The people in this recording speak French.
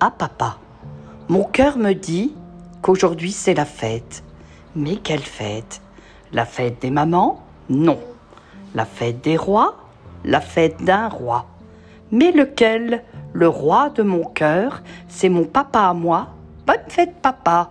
à papa. Mon cœur me dit qu'aujourd'hui c'est la fête. Mais quelle fête? La fête des mamans? Non. La fête des rois? La fête d'un roi. Mais lequel? Le roi de mon cœur, c'est mon papa à moi. Bonne fête papa